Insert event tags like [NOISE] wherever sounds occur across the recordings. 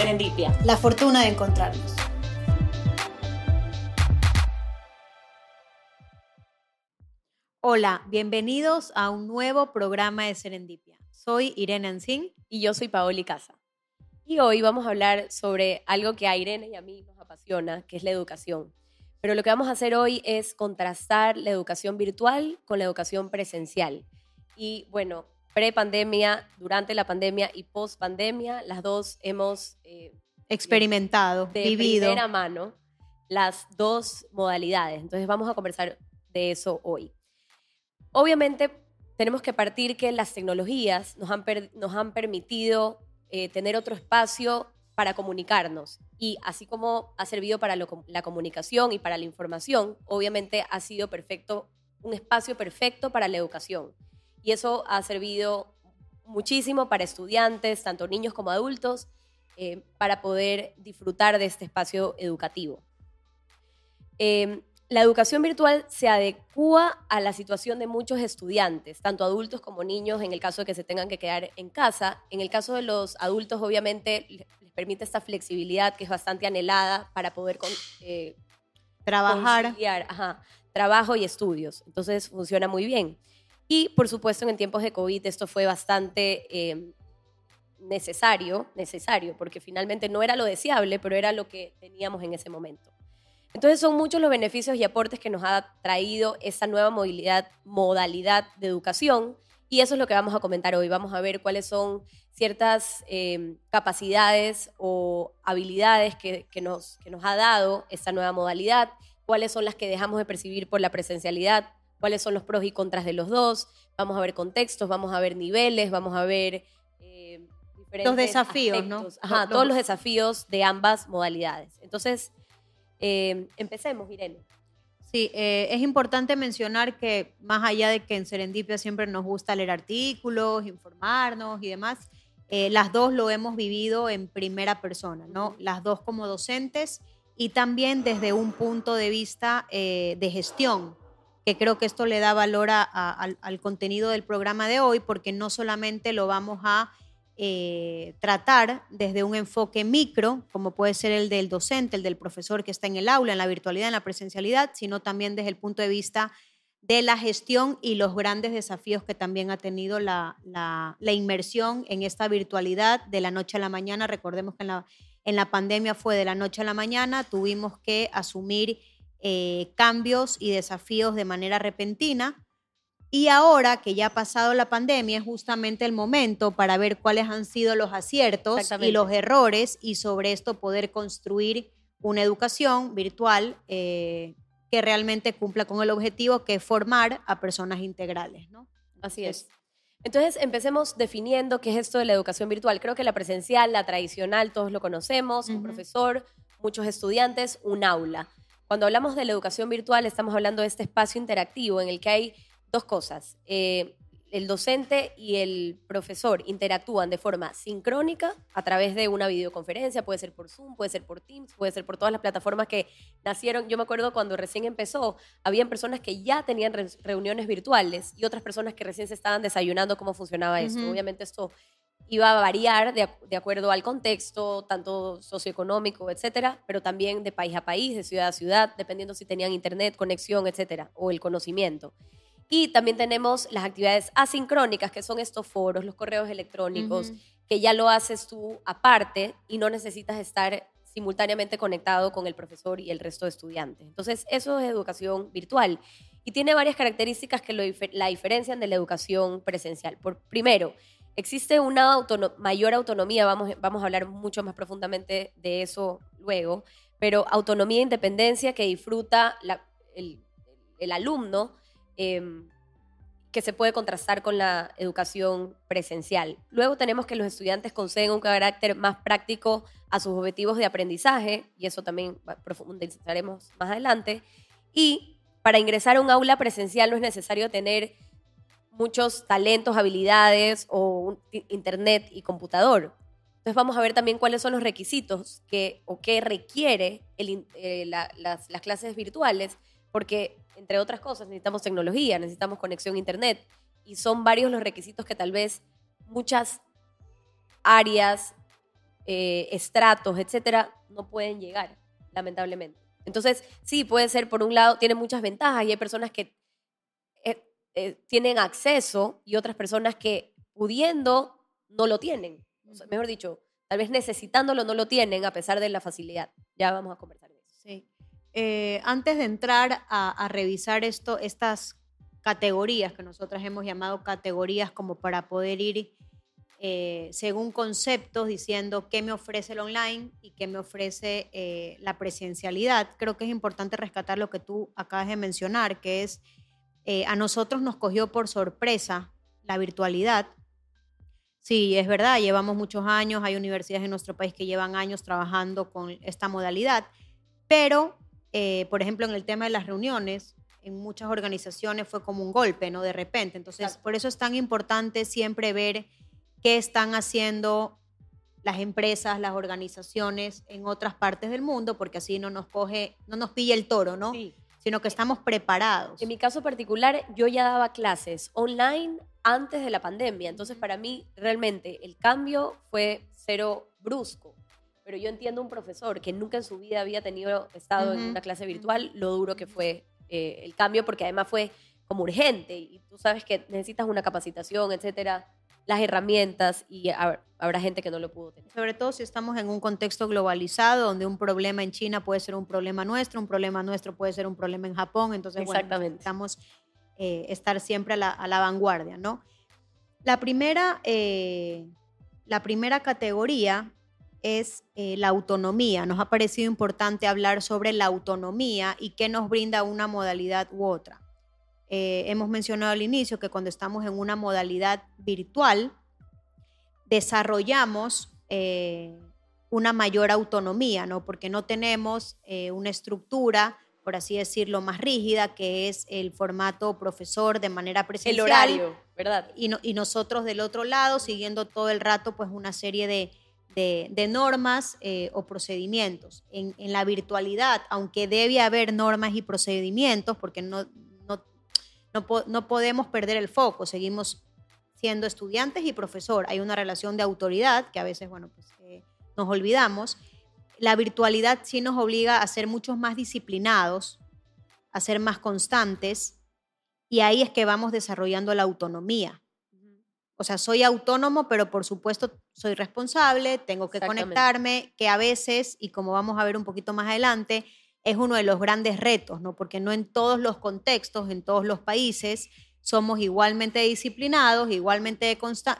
Serendipia. La fortuna de encontrarnos. Hola, bienvenidos a un nuevo programa de Serendipia. Soy Irene Ancín. Y yo soy Paoli Casa. Y hoy vamos a hablar sobre algo que a Irene y a mí nos apasiona, que es la educación. Pero lo que vamos a hacer hoy es contrastar la educación virtual con la educación presencial. Y bueno, pre-pandemia, durante la pandemia y post-pandemia, las dos hemos eh, experimentado, de vivido. primera mano las dos modalidades. Entonces vamos a conversar de eso hoy. Obviamente tenemos que partir que las tecnologías nos han, per- nos han permitido eh, tener otro espacio para comunicarnos y así como ha servido para lo la comunicación y para la información, obviamente ha sido perfecto, un espacio perfecto para la educación. Y eso ha servido muchísimo para estudiantes, tanto niños como adultos, eh, para poder disfrutar de este espacio educativo. Eh, la educación virtual se adecua a la situación de muchos estudiantes, tanto adultos como niños, en el caso de que se tengan que quedar en casa. En el caso de los adultos, obviamente, les permite esta flexibilidad que es bastante anhelada para poder con- eh, Trabajar. ajá, trabajo y estudios. Entonces funciona muy bien. Y por supuesto en tiempos de COVID esto fue bastante eh, necesario, necesario, porque finalmente no era lo deseable, pero era lo que teníamos en ese momento. Entonces son muchos los beneficios y aportes que nos ha traído esta nueva modalidad de educación y eso es lo que vamos a comentar hoy. Vamos a ver cuáles son ciertas eh, capacidades o habilidades que, que nos, que nos ha dado esta nueva modalidad, cuáles son las que dejamos de percibir por la presencialidad, cuáles son los pros y contras de los dos. Vamos a ver contextos, vamos a ver niveles, vamos a ver eh, diferentes Los desafíos, ¿no? aspectos. Ajá, Lo- todos lo- los desafíos de ambas modalidades. Entonces, eh, empecemos, Irene. Sí, eh, es importante mencionar que más allá de que en Serendipia siempre nos gusta leer artículos, informarnos y demás, eh, las dos lo hemos vivido en primera persona, ¿no? Las dos como docentes y también desde un punto de vista eh, de gestión, que creo que esto le da valor al contenido del programa de hoy, porque no solamente lo vamos a eh, tratar desde un enfoque micro, como puede ser el del docente, el del profesor que está en el aula, en la virtualidad, en la presencialidad, sino también desde el punto de vista de la gestión y los grandes desafíos que también ha tenido la, la- la inmersión en esta virtualidad de la noche a la mañana. Recordemos que en la, en la pandemia fue de la noche a la mañana, tuvimos que asumir eh, cambios y desafíos de manera repentina. Y ahora que ya ha pasado la pandemia, es justamente el momento para ver cuáles han sido los aciertos y los errores y sobre esto poder construir una educación virtual eh, que realmente cumpla con el objetivo que es formar a personas integrales. ¿no? Así es. Entonces, empecemos definiendo qué es esto de la educación virtual. Creo que la presencial, la tradicional, todos lo conocemos, un profesor, muchos estudiantes, un aula. Cuando hablamos de la educación virtual, estamos hablando de este espacio interactivo en el que hay dos cosas. Eh, el docente y el profesor interactúan de forma sincrónica a través de una videoconferencia, puede ser por Zoom, puede ser por Teams, puede ser por todas las plataformas que nacieron. Yo me acuerdo cuando recién empezó, habían personas que ya tenían re- reuniones virtuales y otras personas que recién se estaban desayunando cómo funcionaba esto. Ujú. Obviamente esto iba a variar de, de acuerdo al contexto, tanto socioeconómico, etcétera, pero también de país a país, de ciudad a ciudad, dependiendo si tenían internet, conexión, etcétera, o el conocimiento. Y también tenemos las actividades asincrónicas, que son estos foros, los correos electrónicos, que ya lo haces tú aparte y no necesitas estar simultáneamente conectado con el profesor y el resto de estudiantes. Entonces, eso es educación virtual. Y tiene varias características que lo la diferencian de la educación presencial. Por, primero, existe una autono- mayor autonomía, vamos, vamos a hablar mucho más profundamente de eso luego, pero autonomía e independencia que disfruta la- el, el alumno em, que se puede contrastar con la educación presencial. Luego tenemos que los estudiantes conceden un carácter más práctico a sus objetivos de aprendizaje, y eso también profundizaremos más adelante. Y para ingresar a un aula presencial no es necesario tener muchos talentos, habilidades o internet y computador. Entonces vamos a ver también cuáles son los requisitos que, o qué requiere eh, la- las, las clases virtuales, porque entre otras cosas necesitamos tecnología, necesitamos conexión a internet y son varios los requisitos que tal vez muchas áreas eh, estratos, etcétera, no pueden llegar, lamentablemente. Entonces, sí, puede ser, por un lado, tiene muchas ventajas y hay personas que eh, eh, tienen acceso y otras personas que pudiendo no lo tienen. mejor dicho, tal vez necesitándolo no lo tienen a pesar de la facilidad. Ya vamos a conversar de eso. Sí. antes de entrar a, a revisar esto, estas categorías que nosotras hemos llamado categorías como para poder ir eh, según conceptos diciendo qué me ofrece el online y qué me ofrece eh, la presencialidad. Creo que es importante rescatar lo que tú acabas de mencionar, que es eh, a nosotros nos cogió por sorpresa la virtualidad. Sí, es verdad, llevamos muchos años, hay universidades en nuestro país que llevan años trabajando con esta modalidad, pero, por ejemplo, en el tema de las reuniones, en muchas organizaciones fue como un golpe, ¿no? De repente. Entonces, por eso es tan importante siempre ver qué están haciendo las empresas, las organizaciones en otras partes del mundo, porque así no nos coge, no nos pilla el toro, ¿no? Sino que estamos preparados. En mi caso particular, yo ya daba clases online antes de la pandemia, entonces para mí realmente el cambio fue cero brusco. Pero yo entiendo un profesor que nunca en su vida había tenido estado en una clase virtual, lo duro que fue eh, el cambio, porque además fue como urgente. Y tú sabes que necesitas una capacitación, etcétera las herramientas y habrá gente que no lo pudo tener. Sobre todo si estamos en un contexto globalizado, donde un problema en China puede ser un problema nuestro, un problema nuestro puede ser un problema en Japón, entonces Exactamente. bueno, necesitamos eh, estar siempre a la, vanguardia, ¿no? La primera, eh, la primera categoría es eh, la autonomía. Nos ha parecido importante hablar sobre la autonomía y qué nos brinda una modalidad u otra. Eh, hemos mencionado al inicio que cuando estamos en una modalidad virtual, desarrollamos eh, una mayor autonomía, ¿no? Porque no tenemos eh, una estructura, por así decirlo, más rígida, que es el formato profesor de manera presencial. El horario, ¿verdad? Y, y nosotros del otro lado, siguiendo todo el rato, pues una serie de, de, normas o procedimientos. En, en, la virtualidad, aunque debe haber normas y procedimientos, porque no, no, podemos perder el foco, seguimos siendo estudiantes y profesor. Hay una relación de autoridad que a veces, bueno, pues eh, nos olvidamos. La virtualidad sí nos obliga a ser muchos más disciplinados, a ser más constantes, y ahí es que vamos desarrollando la autonomía. O sea, soy autónomo, pero por supuesto soy responsable, tengo que conectarme, que a veces, y como vamos a ver un poquito más adelante, es uno de los grandes retos, ¿no? Porque no en todos los contextos, en todos los países, somos igualmente disciplinados, igualmente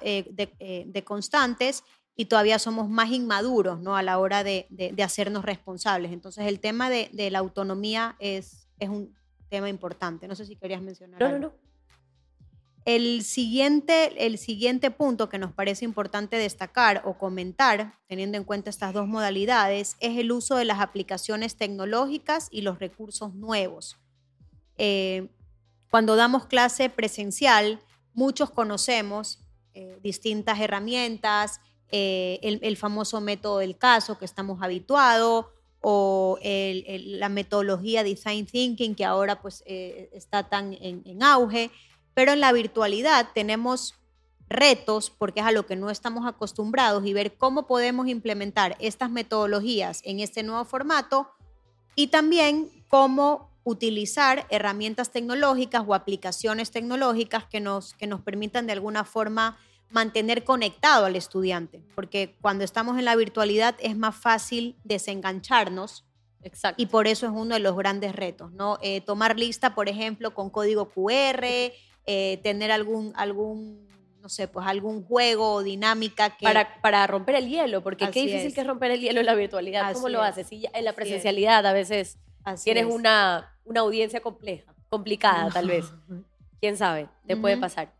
eh, eh, de, constantes y todavía somos más inmaduros, ¿no? A la hora de, hacernos responsables. Entonces, el tema de, la autonomía es, es un tema importante. No sé si querías mencionar. No, no, no. El siguiente, el siguiente punto que nos parece importante destacar o comentar, teniendo en cuenta estas dos modalidades, es el uso de las aplicaciones tecnológicas y los recursos nuevos. Eh, cuando damos clase presencial, muchos conocemos eh, distintas herramientas, eh, el, famoso método del caso que estamos habituados, o la metodología Design Thinking que ahora pues, está tan en auge. Pero en la virtualidad tenemos retos porque es a lo que no estamos acostumbrados y ver cómo podemos implementar estas metodologías en este nuevo formato y también cómo utilizar herramientas tecnológicas o aplicaciones tecnológicas que nos, que nos permitan de alguna forma mantener conectado al estudiante, porque cuando estamos en la virtualidad es más fácil desengancharnos Exacto. y por eso es uno de los grandes retos, ¿no? Eh, tomar lista, por ejemplo, con código QR, eh, tener algún, algún, no sé, pues algún juego o dinámica que... Para, para romper el hielo, porque qué difícil que es romper el hielo en la virtualidad. ¿Cómo lo haces? En la presencialidad a veces tienes una, una audiencia compleja, complicada tal vez. [LAUGHS] ¿Quién sabe? Te puede pasar.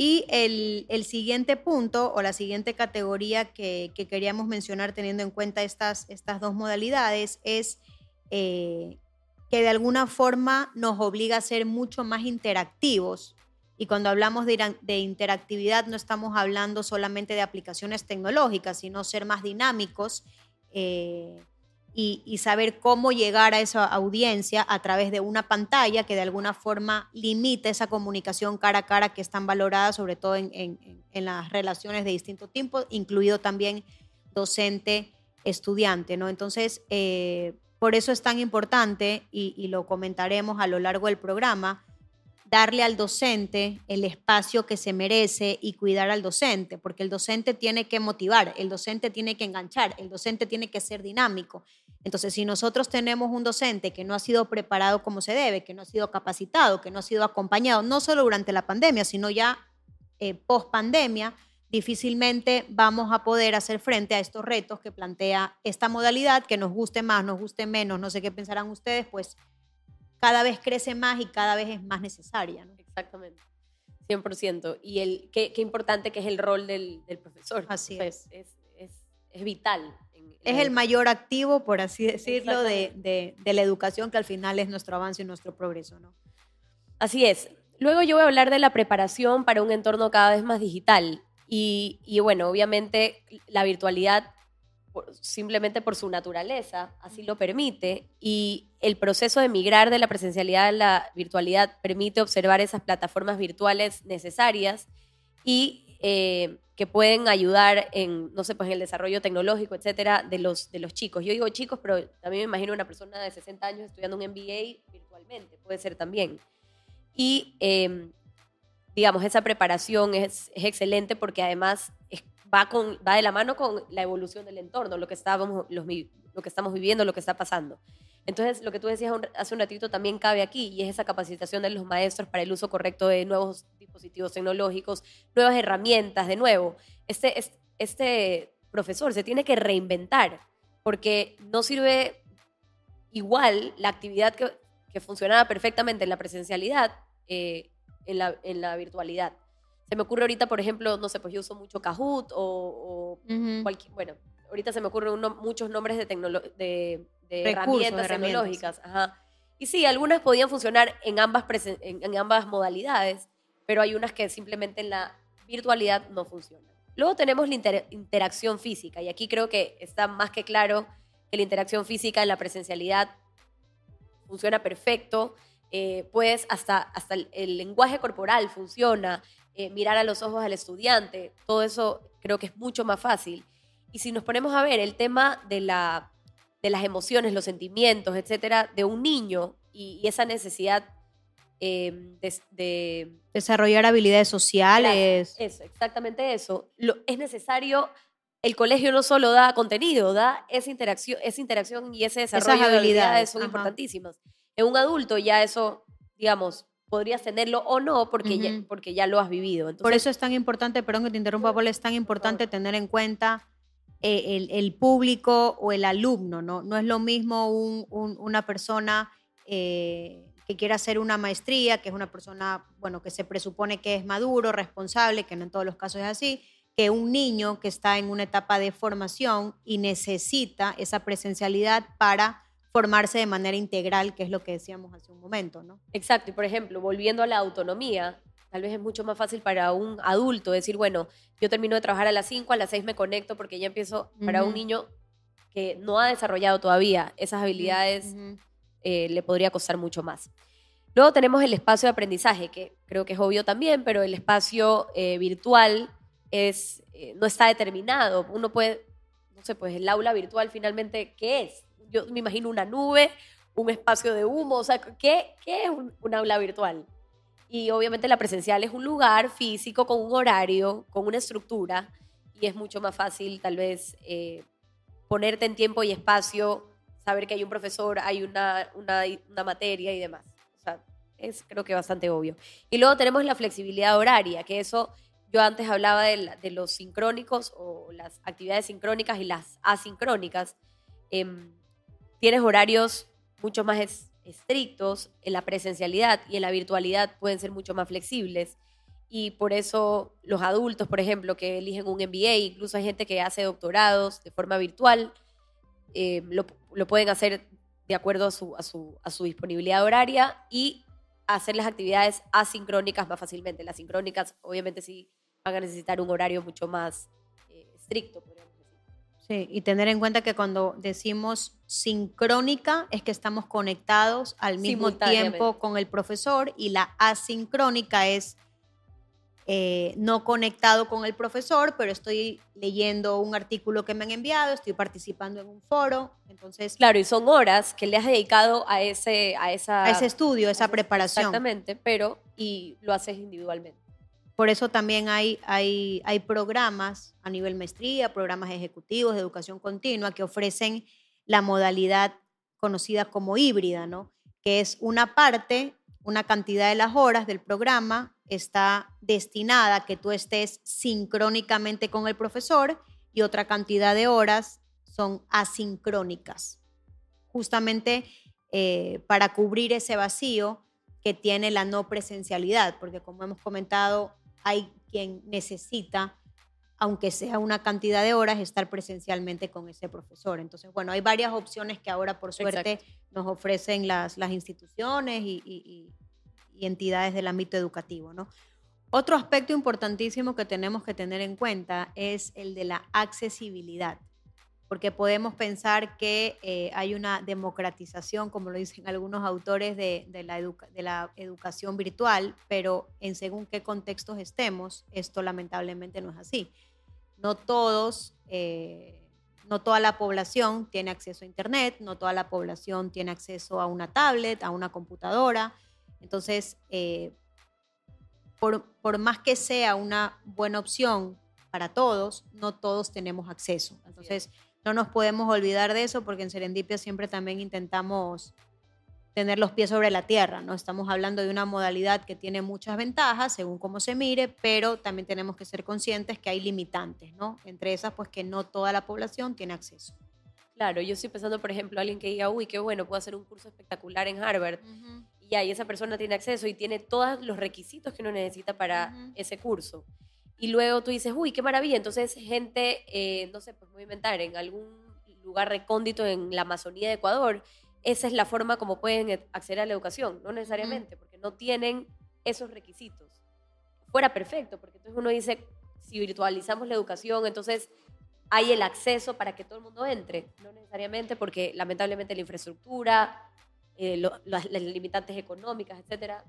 Y el, el, siguiente punto o la siguiente categoría que, que, queríamos mencionar teniendo en cuenta estas, estas dos modalidades es eh, que de alguna forma nos obliga a ser mucho más interactivos y cuando hablamos de, interactividad no estamos hablando solamente de aplicaciones tecnológicas, sino ser más dinámicos eh, y, saber cómo llegar a esa audiencia a través de una pantalla que de alguna forma limite esa comunicación cara a cara que es tan valorada, sobre todo en, las relaciones de distinto tipo, incluido también docente-estudiante, ¿no? Entonces, eh, por eso es tan importante, y, lo comentaremos a lo largo del programa, darle al docente el espacio que se merece y cuidar al docente, porque el docente tiene que motivar, el docente tiene que enganchar, el docente tiene que ser dinámico. Entonces, si nosotros tenemos un docente que no ha sido preparado como se debe, que no ha sido capacitado, que no ha sido acompañado, no solo durante la pandemia, sino ya eh, post pandemia, difícilmente vamos a poder hacer frente a estos retos que plantea esta modalidad, que nos guste más, nos guste menos, no sé qué pensarán ustedes, pues cada vez crece más y cada vez es más necesaria. ¿no? Exactamente. 100%. Y el, qué, qué, importante que es el rol del, del profesor. Así es. Es, es, es vital. es el mayor activo, por así decirlo, de, de, de, la educación, que al final es nuestro avance y nuestro progreso. ¿no? Así es. Luego yo voy a hablar de la preparación para un entorno cada vez más digital. Y, y bueno, obviamente la virtualidad simplemente por su naturaleza, así lo permite, y el proceso de migrar de la presencialidad a la virtualidad permite observar esas plataformas virtuales necesarias y eh, que pueden ayudar en, no sé, pues en el desarrollo tecnológico, etcétera, de los, de los chicos. Yo digo chicos, pero también me imagino una persona de 60 años estudiando un MBA virtualmente, puede ser también. Y, em, digamos, esa preparación es, es excelente porque además es va, con, va de la mano con la evolución del entorno, lo que, estábamos, los, lo que estamos viviendo, lo que está pasando. Entonces, lo que tú decías hace un ratito también cabe aquí y es esa capacitación de los maestros para el uso correcto de nuevos dispositivos tecnológicos, nuevas herramientas, de nuevo. Este, este, este profesor se tiene que reinventar porque no sirve igual la actividad que, que funcionaba perfectamente en la presencialidad eh, en, la, en la virtualidad. Se me ocurre ahorita, por ejemplo, no sé, pues yo uso mucho Kahoot o, cualquier, bueno, ahorita se me ocurren muchos nombres de, de, de herramientas, tecnológicas. Ajá. Y sí, algunas podían funcionar en ambas, en, ambas modalidades, pero hay unas que simplemente en la virtualidad no funcionan. Luego tenemos la interacción física, y aquí creo que está más que claro que la interacción física en la presencialidad funciona perfecto. Eh, pues hasta, hasta el, lenguaje corporal funciona, eh, mirar a los ojos al estudiante, todo eso creo que es mucho más fácil. Y si nos ponemos a ver el tema de, la, de las emociones, los sentimientos, etcétera, de un niño y, esa necesidad eh, de, desarrollar habilidades sociales. eso, exactamente eso. Lo, es necesario, el colegio no solo da contenido, da esa interacción, esa interacción y ese desarrollo de habilidades son importantísimas. En un adulto ya eso, digamos, podrías tenerlo o no porque, ya, porque ya lo has vivido. Por eso es tan importante, perdón que te interrumpa, Paul, es tan importante tener en cuenta eh, el, público o el alumno, ¿no? No es lo mismo una persona eh, que quiera hacer una maestría, que es una persona, bueno, que se presupone que es maduro, responsable, que no en todos los casos es así, que un niño que está en una etapa de formación y necesita esa presencialidad para formarse de manera integral, que es lo que decíamos hace un momento, ¿no? Exacto, y por ejemplo, volviendo a la autonomía, tal vez es mucho más fácil para un adulto decir, bueno, yo termino de trabajar a las 5, a las 6 me conecto porque ya empiezo, para un niño que no ha desarrollado todavía esas habilidades, eh, le podría costar mucho más. Luego tenemos el espacio de aprendizaje, que creo que es obvio también, pero el espacio eh, virtual es, eh, no está determinado. Uno puede, no sé, pues el aula virtual finalmente, ¿qué es? Yo me imagino una nube, un espacio de humo, o sea, ¿qué, qué es un, aula virtual? Y obviamente la presencial es un lugar físico con un horario, con una estructura, y es mucho más fácil tal vez eh, ponerte en tiempo y espacio, saber que hay un profesor, hay una, una, una materia y demás. O sea, es creo que bastante obvio. Y luego tenemos la flexibilidad horaria, que eso yo antes hablaba de, de los sincrónicos o las actividades sincrónicas y las asincrónicas. Eh, tienes horarios mucho más estrictos en la presencialidad y en la virtualidad pueden ser mucho más flexibles. Y por eso los adultos, por ejemplo, que eligen un MBA, incluso hay gente que hace doctorados de forma virtual, eh, lo, pueden hacer de acuerdo a su, disponibilidad horaria y hacer las actividades asincrónicas más fácilmente. Las sincrónicas obviamente sí van a necesitar un horario mucho más eh, estricto. Sí, y tener en cuenta que cuando decimos sincrónica es que estamos conectados al mismo tiempo con el profesor y la asincrónica es eh, no conectado con el profesor, pero estoy leyendo un artículo que me han enviado, estoy participando en un foro, entonces... Claro, y son horas que le has dedicado a ese, a esa, a ese estudio, a esa preparación. Exactamente, pero y lo haces individualmente. Por eso también hay, hay, hay programas a nivel maestría, programas ejecutivos de educación continua que ofrecen la modalidad conocida como híbrida, ¿no? Que es una parte, una cantidad de las horas del programa está destinada a que tú estés sincrónicamente con el profesor y otra cantidad de horas son asincrónicas, justamente eh, para cubrir ese vacío que tiene la no presencialidad, porque como hemos comentado, hay quien necesita, aunque sea una cantidad de horas, estar presencialmente con ese profesor. Entonces, bueno, hay varias opciones que ahora, por suerte, nos ofrecen las, las instituciones y y entidades del ámbito educativo. ¿no? Otro aspecto importantísimo que tenemos que tener en cuenta es el de la accesibilidad, porque podemos pensar que eh, hay una democratización, como lo dicen [LAUGHS] algunos autores, de, la, de la, educación virtual, pero en según qué contextos estemos, esto lamentablemente no es así. No todos... Eh, no toda la población tiene acceso a Internet, no toda la población tiene acceso a una tablet, a una computadora, entonces, eh, por, más que sea una buena opción para todos, no todos tenemos acceso. Entonces, no nos podemos olvidar de eso porque en Serendipia siempre también intentamos tener los pies sobre la tierra, ¿no? Estamos hablando de una modalidad que tiene muchas ventajas según cómo se mire, pero también tenemos que ser conscientes que hay limitantes, ¿no? Entre esas, pues que no toda la población tiene acceso. Claro, yo estoy pensando, por ejemplo, alguien que diga, uy, qué bueno, puedo hacer un curso espectacular en Harvard y ahí esa persona tiene acceso y tiene todos los requisitos que uno necesita para ese curso. Y luego tú dices, uy, qué maravilla. Entonces, gente, eh, no sé, pues voy a inventar, en algún lugar recóndito en la Amazonía de Ecuador, esa es la forma como pueden acceder a la educación, no necesariamente, porque no tienen esos requisitos. Fuera perfecto, porque entonces uno dice, si virtualizamos la educación, entonces hay el acceso para que todo el mundo entre, no necesariamente, porque lamentablemente la infraestructura, eh, las, limitantes económicas, etcétera.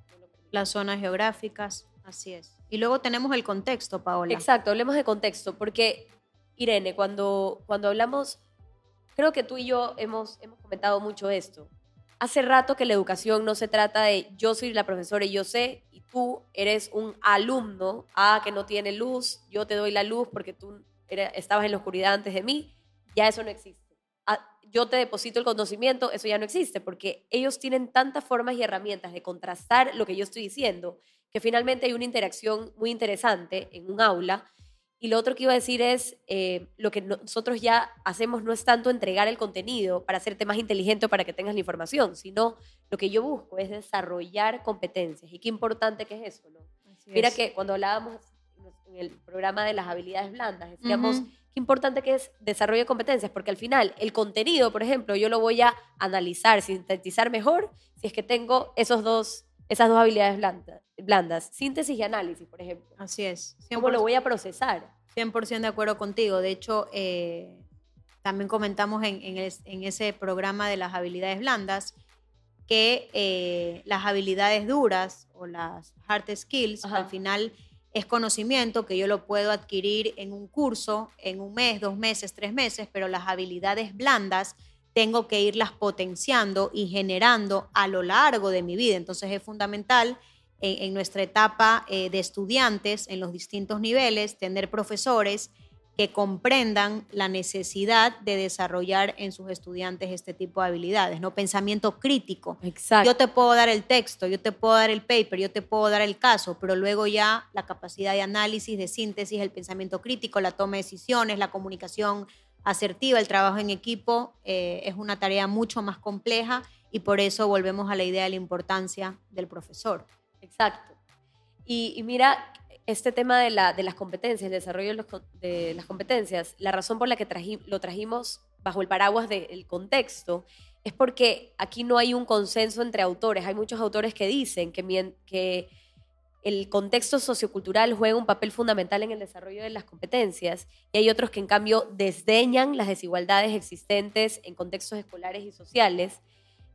Las zonas geográficas, así es. Y luego tenemos el contexto, Paola. Exacto, hablemos de contexto, porque Irene, cuando, cuando hablamos, creo que tú y yo hemos, hemos comentado mucho esto. Hace rato que la educación no se trata de yo soy la profesora y yo sé, y tú eres un alumno, ah, que no tiene luz, yo te doy la luz porque tú estabas en la oscuridad antes de mí, ya eso no existe yo te deposito el conocimiento, eso ya no existe, porque ellos tienen tantas formas y herramientas de contrastar lo que yo estoy diciendo, que finalmente hay una interacción muy interesante en un aula. Y lo otro que iba a decir es, eh, lo que nosotros ya hacemos no es tanto entregar el contenido para hacerte más inteligente o para que tengas la información, sino lo que yo busco es desarrollar competencias. Y qué importante que es eso, ¿no? Mira que cuando hablábamos en el programa de las habilidades blandas, decíamos qué importante que es desarrollo de competencias, porque al final el contenido, por ejemplo, yo lo voy a analizar, sintetizar mejor si es que tengo esos dos, esas dos habilidades blandas, síntesis y análisis, por ejemplo. Así es. ¿Cómo lo voy a procesar? 100% de acuerdo contigo. De hecho, eh, también comentamos en, en, ese programa de las habilidades blandas que eh, las habilidades duras o las hard skills al final es conocimiento que yo lo puedo adquirir en un curso, en un mes, dos meses, tres meses, pero las habilidades blandas tengo que irlas potenciando y generando a lo largo de mi vida. Entonces es fundamental en, nuestra etapa eh, de estudiantes, en los distintos niveles, tener profesores que comprendan la necesidad de desarrollar en sus estudiantes este tipo de habilidades, ¿no? Pensamiento crítico. Exacto. Yo te puedo dar el texto, yo te puedo dar el paper, yo te puedo dar el caso, pero luego ya la capacidad de análisis, de síntesis, el pensamiento crítico, la toma de decisiones, la comunicación asertiva, el trabajo en equipo, eh, es una tarea mucho más compleja y por eso volvemos a la idea de la importancia del profesor. Exacto. Y, mira, este tema de, la, de las competencias, el desarrollo de, las competencias, la razón por la que lo trajimos bajo el paraguas del contexto es porque aquí no hay un consenso entre autores. Hay muchos autores que dicen que, que el contexto sociocultural juega un papel fundamental en el desarrollo de las competencias y hay otros que en cambio desdeñan las desigualdades existentes en contextos escolares y sociales,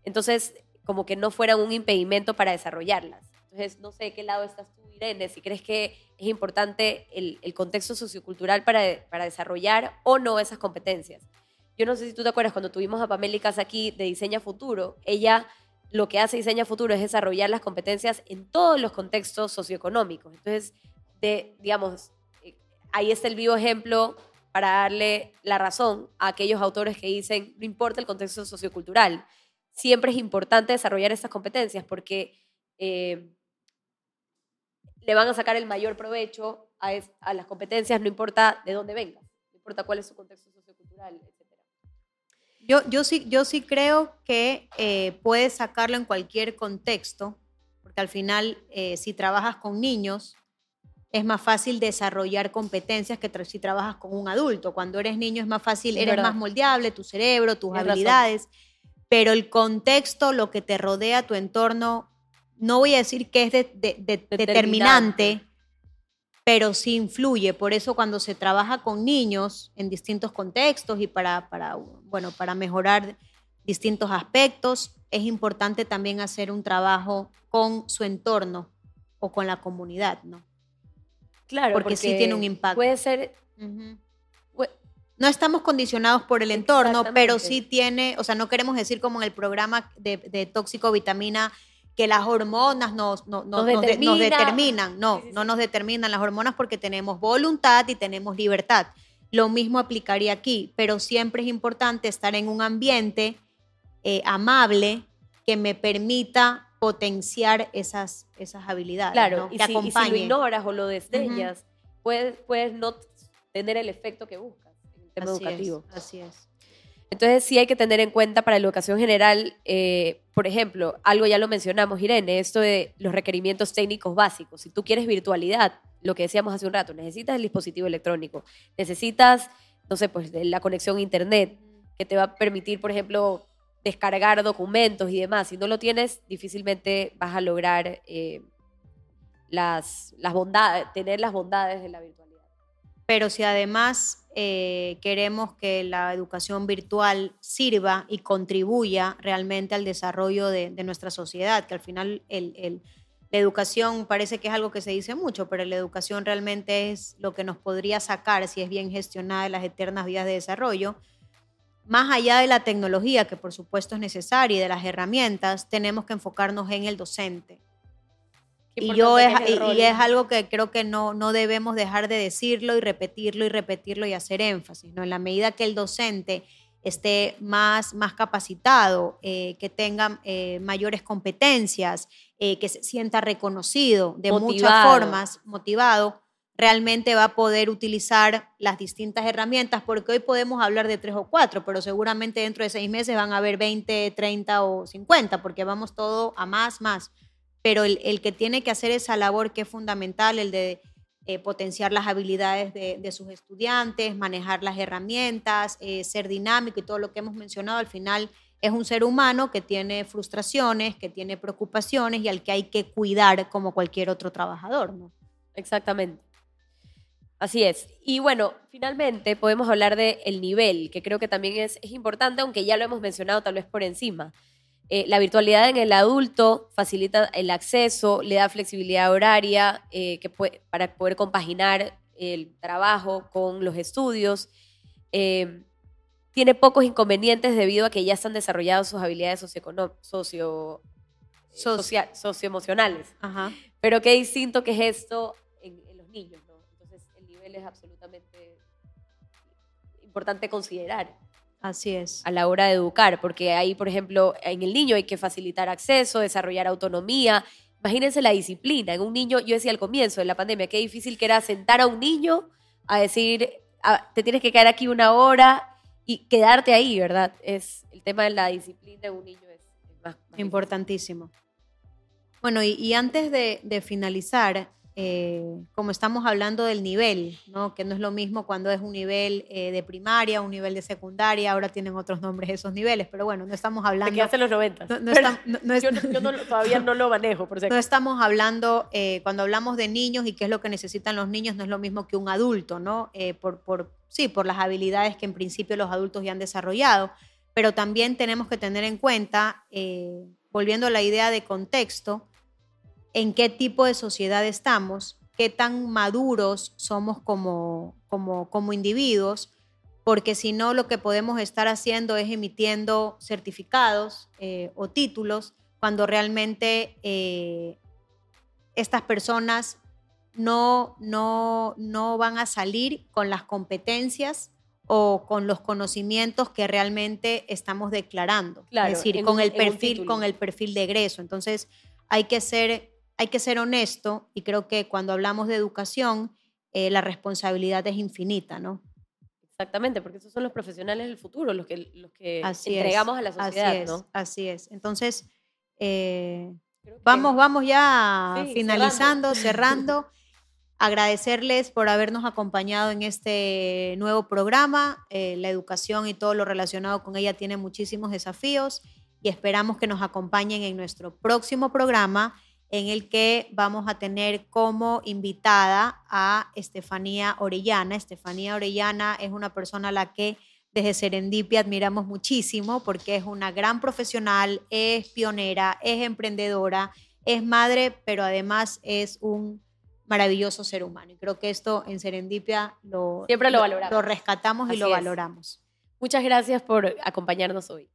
entonces como que no fueran un impedimento para desarrollarlas. Entonces, no sé de qué lado estás tú, Irene, si crees que es importante el, el contexto sociocultural para, para desarrollar o no esas competencias. Yo no sé si tú te acuerdas cuando tuvimos a Pamélicas aquí de Diseña Futuro, ella lo que hace Diseña Futuro es desarrollar las competencias en todos los contextos socioeconómicos. Entonces, digamos, eh, ahí está el vivo ejemplo para darle la razón a aquellos autores que dicen, no importa el contexto sociocultural, siempre es importante desarrollar estas competencias porque eh, le van a sacar el mayor provecho a, a, las competencias, no importa de dónde venga, no importa cuál es su contexto sociocultural. Yo, yo, sí, yo sí creo que eh, puedes sacarlo en cualquier contexto, porque al final, eh, si trabajas con niños, es más fácil desarrollar competencias que si trabajas con un adulto. Cuando eres niño es más fácil, eres más moldeable, tu cerebro, tus habilidades, pero el contexto, lo que te rodea, tu entorno, no voy a decir que es determinante, pero sí influye. Por eso cuando se trabaja con niños en distintos contextos y para, para, bueno, para mejorar distintos aspectos, es importante también hacer un trabajo con su entorno o con la comunidad, ¿no? Claro, porque, sí tiene un impacto. Puede ser. No estamos condicionados por el entorno, pero sí tiene, o sea, no queremos decir como en el programa de, de tóxico vitamina que las hormonas nos, nos, determinan. No, no nos determinan las hormonas porque tenemos voluntad y tenemos libertad. Lo mismo aplicaría aquí, pero siempre es importante estar en un ambiente eh, amable que me permita potenciar esas, esas habilidades. Claro, y, si, lo ignoras o lo desdeñas, puedes, puedes no tener el efecto que buscas en el tema educativo. así es. Entonces sí hay que tener en cuenta para la educación general, eh, por ejemplo, algo ya lo mencionamos, Irene, esto de los requerimientos técnicos básicos. Si tú quieres virtualidad, lo que decíamos hace un rato, necesitas el dispositivo electrónico, necesitas, no sé, pues la conexión a internet que te va a permitir, por ejemplo, descargar documentos y demás. Si no lo tienes, difícilmente vas a lograr eh, las, las bondades, tener las bondades de la virtualidad. Pero si además eh, queremos que la educación virtual sirva y contribuya realmente al desarrollo de, nuestra sociedad, que al final la educación parece que es algo que se dice mucho, pero la educación realmente es lo que nos podría sacar, si es bien gestionada, de las eternas vías de desarrollo más allá de la tecnología, que por supuesto es necesaria, y de las herramientas, tenemos que enfocarnos en el docente. Y, yo es, y es algo que creo que no, no debemos dejar de decirlo y repetirlo y repetirlo y hacer énfasis. ¿no? En la medida que el docente esté más, más capacitado, eh, que tenga eh, mayores competencias, eh, que se sienta reconocido de muchas formas, motivado, realmente va a poder utilizar las distintas herramientas, porque hoy podemos hablar de tres o cuatro, pero seguramente dentro de seis meses van a haber 20, 30 o 50, porque vamos todo a más, más. Pero el, que tiene que hacer esa labor que es fundamental, el de eh, potenciar las habilidades de, sus estudiantes, manejar las herramientas, eh, ser dinámico y todo lo que hemos mencionado, al final es un ser humano que tiene frustraciones, que tiene preocupaciones y al que hay que cuidar como cualquier otro trabajador. ¿no? Exactamente. Así es. Y bueno, finalmente podemos hablar del el nivel, que creo que también es, es, importante, aunque ya lo hemos mencionado tal vez por encima. Eh, la virtualidad en el adulto facilita el acceso, le da flexibilidad horaria eh, que para poder compaginar el trabajo con los estudios. Eh, tiene pocos inconvenientes debido a que ya están desarrolladas sus habilidades socio, socioemocionales. Pero qué distinto que es esto en los niños es absolutamente importante considerar. Así es. A la hora de educar, porque ahí, por ejemplo, en el niño hay que facilitar acceso, desarrollar autonomía. Imagínense la disciplina. En un niño, yo decía al comienzo de la pandemia, qué difícil que era sentar a un niño a decir, ah, te tienes que quedar aquí una hora y quedarte ahí, ¿verdad? Es el tema de la disciplina de un niño es, más, importantísimo. Bueno, y, antes de, de finalizar, eh, como estamos hablando del nivel, ¿no? que no es lo mismo cuando es un nivel eh, de primaria, un nivel de secundaria, ahora tienen otros nombres esos niveles, pero bueno, no estamos hablando... Que hace los 90. yo, todavía no lo manejo, por No estamos hablando, eh, cuando hablamos de niños y qué es lo que necesitan los niños, no es lo mismo que un adulto, ¿no? por, por, sí, por las habilidades que en principio los adultos ya han desarrollado, pero también tenemos que tener en cuenta, volviendo a la idea de contexto, en qué tipo de sociedad estamos, qué tan maduros somos como, como, como individuos, porque si no lo que podemos estar haciendo es emitiendo certificados eh, o títulos cuando realmente eh, estas personas no, no, no van a salir con las competencias o con los conocimientos que realmente estamos declarando. Claro, es decir, con un- el perfil, con el perfil de egreso. Entonces, hay que ser, hay que ser honesto y creo que cuando hablamos de educación, eh, la responsabilidad es infinita, ¿no? Exactamente, porque esos son los profesionales del futuro, los que, los que Así entregamos es, a la sociedad, así es, ¿no? Así es. Entonces, eh, vamos, vamos ya Sí, finalizando, [LAUGHS] cerrando. Agradecerles por habernos acompañado en este nuevo programa. Eh, la educación y todo lo relacionado con ella tiene muchísimos desafíos y esperamos que nos acompañen en nuestro próximo programa en el que vamos a tener como invitada a Estefanía Orellana. Estefanía Orellana es una persona a la que desde Serendipia admiramos muchísimo porque es una gran profesional, es pionera, es emprendedora, es madre, pero además es un maravilloso ser humano. Y creo que esto en Serendipia lo, Siempre lo valoramos. lo rescatamos y lo es. valoramos. Muchas gracias por acompañarnos hoy.